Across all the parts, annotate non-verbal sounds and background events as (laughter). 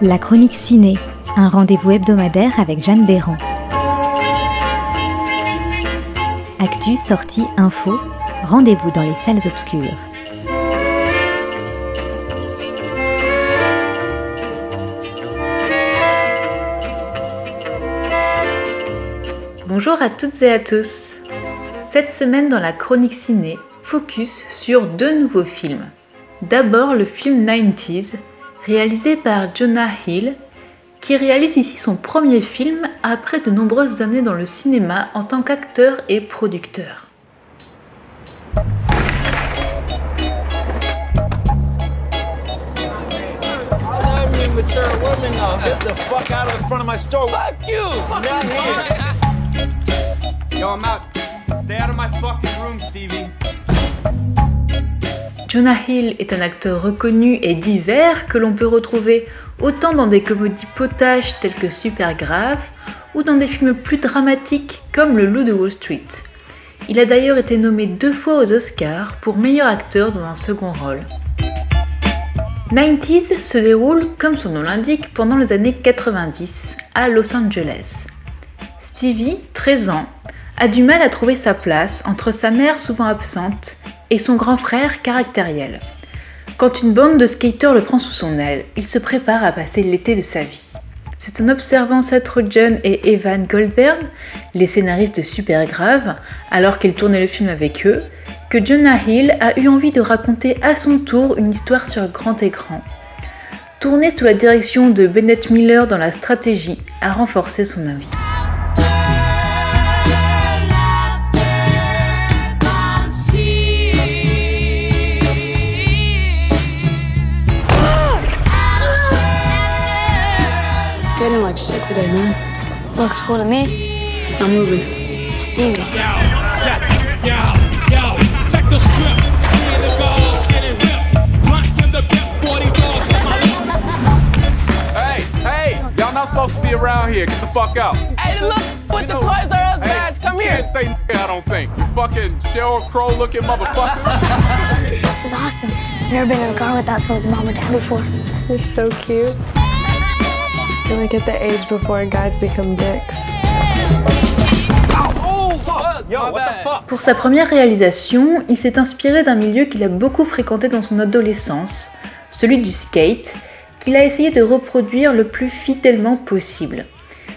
La chronique ciné, un rendez-vous hebdomadaire avec Jeanne Béran. Actu, sortie, info, rendez-vous dans les salles obscures. Bonjour à toutes et à tous. Cette semaine dans la chronique ciné, focus sur deux nouveaux films. D'abord le film 90s, réalisé par Jonah Hill, qui réalise ici son premier film après de nombreuses années dans le cinéma en tant qu'acteur et producteur. Jonah Hill est un acteur reconnu et divers que l'on peut retrouver autant dans des comédies potages telles que Super Grave ou dans des films plus dramatiques comme Le Loup de Wall Street. Il a d'ailleurs été nommé deux fois aux Oscars pour meilleur acteur dans un second rôle. 90s se déroule, comme son nom l'indique, pendant les années 90 à Los Angeles. Stevie, 13 ans, a du mal à trouver sa place entre sa mère souvent absente et son grand frère caractériel. Quand une bande de skaters le prend sous son aile, il se prépare à passer l'été de sa vie. C'est en observant Seth Rogen et Evan Goldberg, les scénaristes de Super Grave, alors qu'il tournait le film avec eux, que Jonah Hill a eu envie de raconter à son tour une histoire sur grand écran. Tourné sous la direction de Bennett Miller dans la stratégie a renforcé son avis. Shit today, man. Looks cool to me. I'm moving. Stevie. Check, yo, yo, check the script. Me and the girls getting ripped. Blunts in the bip, 40 dogs in my lip. Hey, hey, y'all not supposed to be around here. Get the fuck out. Hey, look with the Toys R Us badge. Come you here. can't say n- I don't think. You fucking Cheryl Crow looking motherfucker. (laughs) (laughs) This is awesome. I've never been in a car without someone's mom or dad before. You're so cute. You're like at the age before guys become dicks. Pour sa première réalisation, il s'est inspiré d'un milieu qu'il a beaucoup fréquenté dans son adolescence, celui du skate, qu'il a essayé de reproduire le plus fidèlement possible.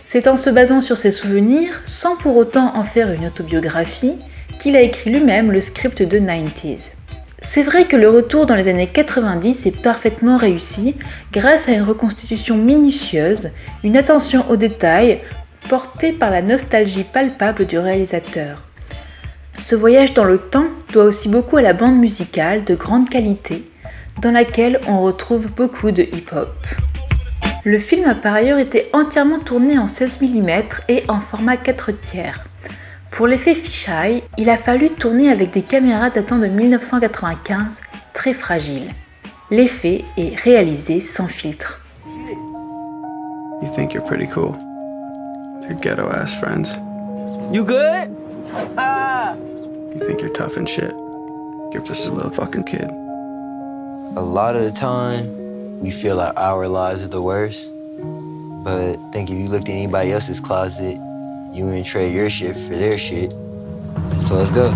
C'est en se basant sur ses souvenirs, sans pour autant en faire une autobiographie, qu'il a écrit lui-même le script de 90s. C'est vrai que le retour dans les années 90 est parfaitement réussi grâce à une reconstitution minutieuse, une attention aux détails portée par la nostalgie palpable du réalisateur. Ce voyage dans le temps doit aussi beaucoup à la bande musicale de grande qualité, dans laquelle on retrouve beaucoup de hip-hop. Le film a par ailleurs été entièrement tourné en 16 mm et en format 4 tiers. Pour l'effet fisheye, il a fallu tourner avec des caméras datant de 1995 très fragiles. L'effet est réalisé sans filtre. You think you're pretty cool. Your ghetto ass friends. You good? You think you're tough and shit. You're just a little fucking kid. A lot of the time, we feel like our lives are the worst. But I think if you looked at anybody else's closet, shit shit. So let's go.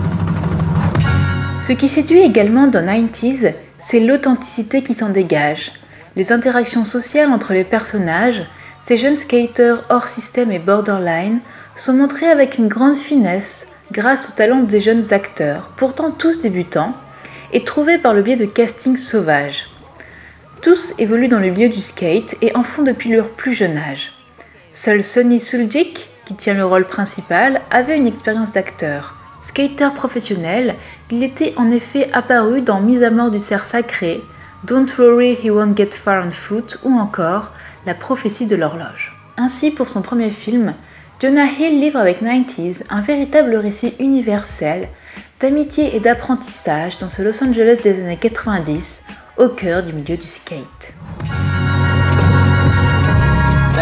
Ce qui séduit également dans 90s, c'est l'authenticité qui s'en dégage. Les interactions sociales entre les personnages, ces jeunes skaters hors système et borderline, sont montrées avec une grande finesse grâce au talent des jeunes acteurs, pourtant tous débutants, et trouvés par le biais de casting sauvages. Tous évoluent dans le milieu du skate et en font depuis leur plus jeune âge. Seul Sonny Suljic, qui tient le rôle principal, avait une expérience d'acteur. Skater professionnel, il était en effet apparu dans Mise à mort du cerf sacré, Don't Worry He Won't Get Far on Foot ou encore La prophétie de l'horloge. Ainsi, pour son premier film, Jonah Hill livre avec 90s un véritable récit universel d'amitié et d'apprentissage dans ce Los Angeles des années 90, au cœur du milieu du skate.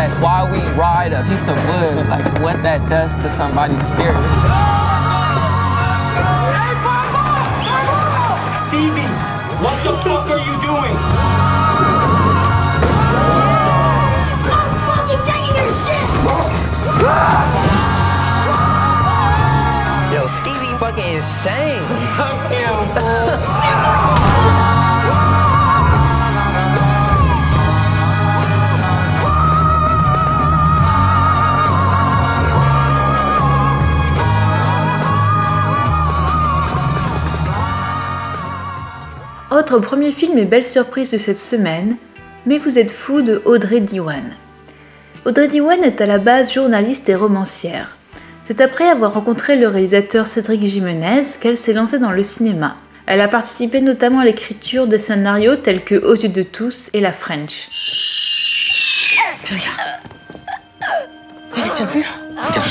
That's why we ride a piece of wood, like what that does to somebody's spirit. Autre premier film et belle surprise de cette semaine, Mais vous êtes fou de Audrey Diwan. Audrey Diwan est à la base journaliste et romancière. C'est après avoir rencontré le réalisateur Cédric Jimenez qu'elle s'est lancée dans le cinéma. Elle a participé notamment à l'écriture de scénarios tels que Aux yeux de tous et La French. Elle respire plus.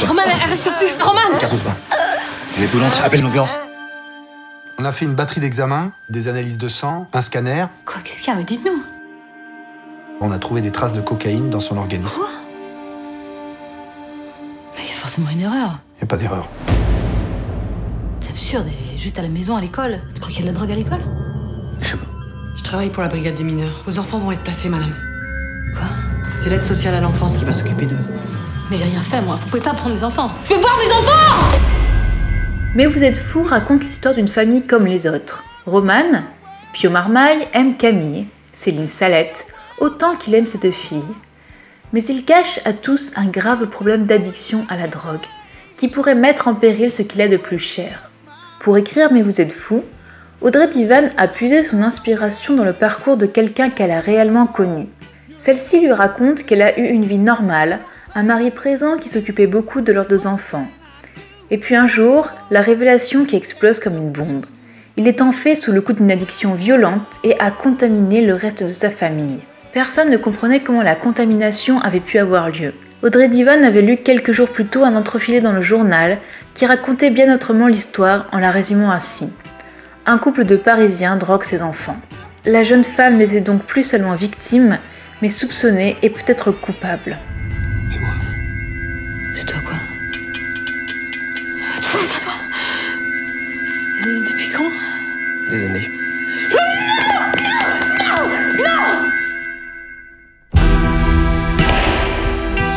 Roman, elle respire plus. Roman Elle est brûlante, appelle l'ambulance. On a fait une batterie d'examens, des analyses de sang, un scanner. Quoi, qu'est-ce qu'il y a Mais dites-nous. On a trouvé des traces de cocaïne dans son organisme. Quoi Mais il y a forcément une erreur. Il n'y a pas d'erreur. C'est absurde, elle est juste à la maison, à l'école. Tu crois qu'il y a de la drogue à l'école Je travaille pour la brigade des mineurs. Vos enfants vont être placés, madame. Quoi C'est l'aide sociale à l'enfance qui va s'occuper d'eux. Mais j'ai rien fait, moi. Vous pouvez pas prendre mes enfants. Je veux voir mes enfants Mais vous êtes fou raconte l'histoire d'une famille comme les autres. Roman, Pio Marmaille aime Camille, Céline Salette, autant qu'il aime cette fille. Mais il cache à tous un grave problème d'addiction à la drogue, qui pourrait mettre en péril ce qu'il a de plus cher. Pour écrire Mais vous êtes fou, Audrey Divan a puisé son inspiration dans le parcours de quelqu'un qu'elle a réellement connu. Celle-ci lui raconte qu'elle a eu une vie normale, un mari présent qui s'occupait beaucoup de leurs deux enfants. Et puis un jour, la révélation qui explose comme une bombe. Il est en fait sous le coup d'une addiction violente et a contaminé le reste de sa famille. Personne ne comprenait comment la contamination avait pu avoir lieu. Audrey Divan avait lu quelques jours plus tôt un entrefilé dans le journal qui racontait bien autrement l'histoire en la résumant ainsi. Un couple de Parisiens drogue ses enfants. La jeune femme n'était donc plus seulement victime, mais soupçonnée et peut-être coupable. Et Depuis quand Des années.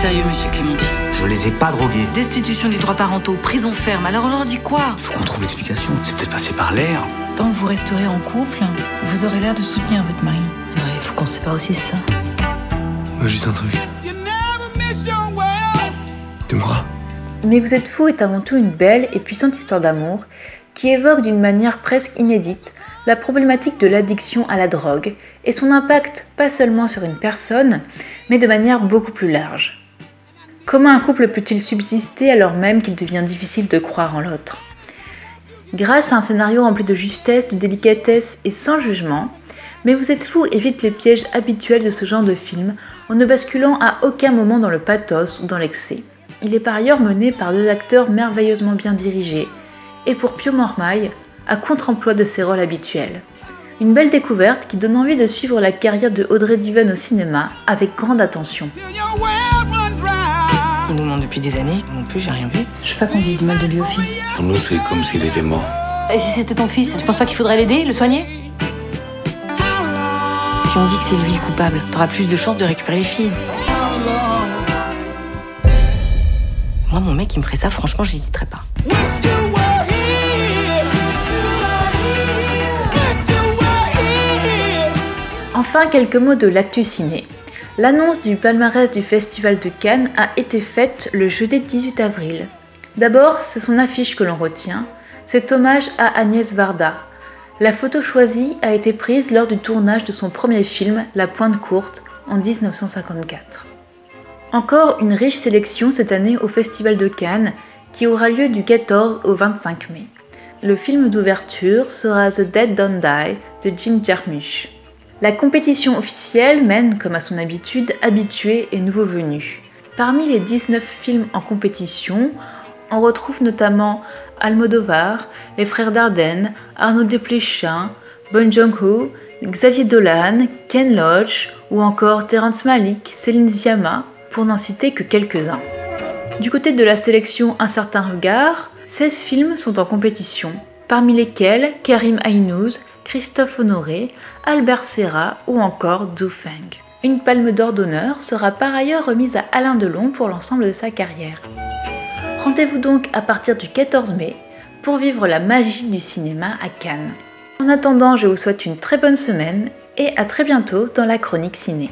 Sérieux, monsieur Clémentine. Je les ai pas drogués. Destitution des droits parentaux, prison ferme. Alors on leur dit quoi Faut qu'on trouve l'explication. C'est peut-être passé par l'air. Tant que vous resterez en couple, vous aurez l'air de soutenir votre mari. Ouais, il faut qu'on se sépare aussi, ça. Moi, juste un truc. Tu me crois? Mais vous êtes fou est avant tout une belle et puissante histoire d'amour évoque d'une manière presque inédite la problématique de l'addiction à la drogue et son impact pas seulement sur une personne, mais de manière beaucoup plus large. Comment un couple peut-il subsister alors même qu'il devient difficile de croire en l'autre? Grâce à un scénario rempli de justesse, de délicatesse et sans jugement, Mais vous êtes fou évite les pièges habituels de ce genre de film en ne basculant à aucun moment dans le pathos ou dans l'excès. Il est par ailleurs mené par deux acteurs merveilleusement bien dirigés, et pour Pio Mormaille, à contre-emploi de ses rôles habituels. Une belle découverte qui donne envie de suivre la carrière de Audrey Divan au cinéma avec grande attention. Il nous ment depuis des années. Non plus, j'ai rien vu. Je veux pas qu'on dise du mal de lui au film. Pour nous, c'est comme s'il était mort. Et si c'était ton fils, tu penses pas qu'il faudrait l'aider, le soigner? Si on dit que c'est lui le coupable, t'auras plus de chances de récupérer les filles. Moi, mon mec, il me ferait ça, franchement, j'hésiterais pas. Enfin, quelques mots de l'actu ciné. L'annonce du palmarès du Festival de Cannes a été faite le jeudi 18 avril. D'abord, c'est son affiche que l'on retient, cet hommage à Agnès Varda. La photo choisie a été prise lors du tournage de son premier film, La Pointe Courte, en 1954. Encore une riche sélection cette année au Festival de Cannes, qui aura lieu du 14 au 25 mai. Le film d'ouverture sera The Dead Don't Die de Jim Jarmusch. La compétition officielle mène, comme à son habitude, habitués et nouveaux venus. Parmi les 19 films en compétition, on retrouve notamment Almodovar, Les Frères Dardenne, Arnaud Desplechin, Bon Jong-ho, Xavier Dolan, Ken Loach ou encore Terrence Malick, Céline Sciamma, pour n'en citer que quelques-uns. Du côté de la sélection Un certain regard, 16 films sont en compétition, parmi lesquels Karim Aïnouz, Christophe Honoré, Albert Serra ou encore Du Feng. Une palme d'or d'honneur sera par ailleurs remise à Alain Delon pour l'ensemble de sa carrière. Rendez-vous donc à partir du 14 mai pour vivre la magie du cinéma à Cannes. En attendant, je vous souhaite une très bonne semaine et à très bientôt dans la chronique ciné.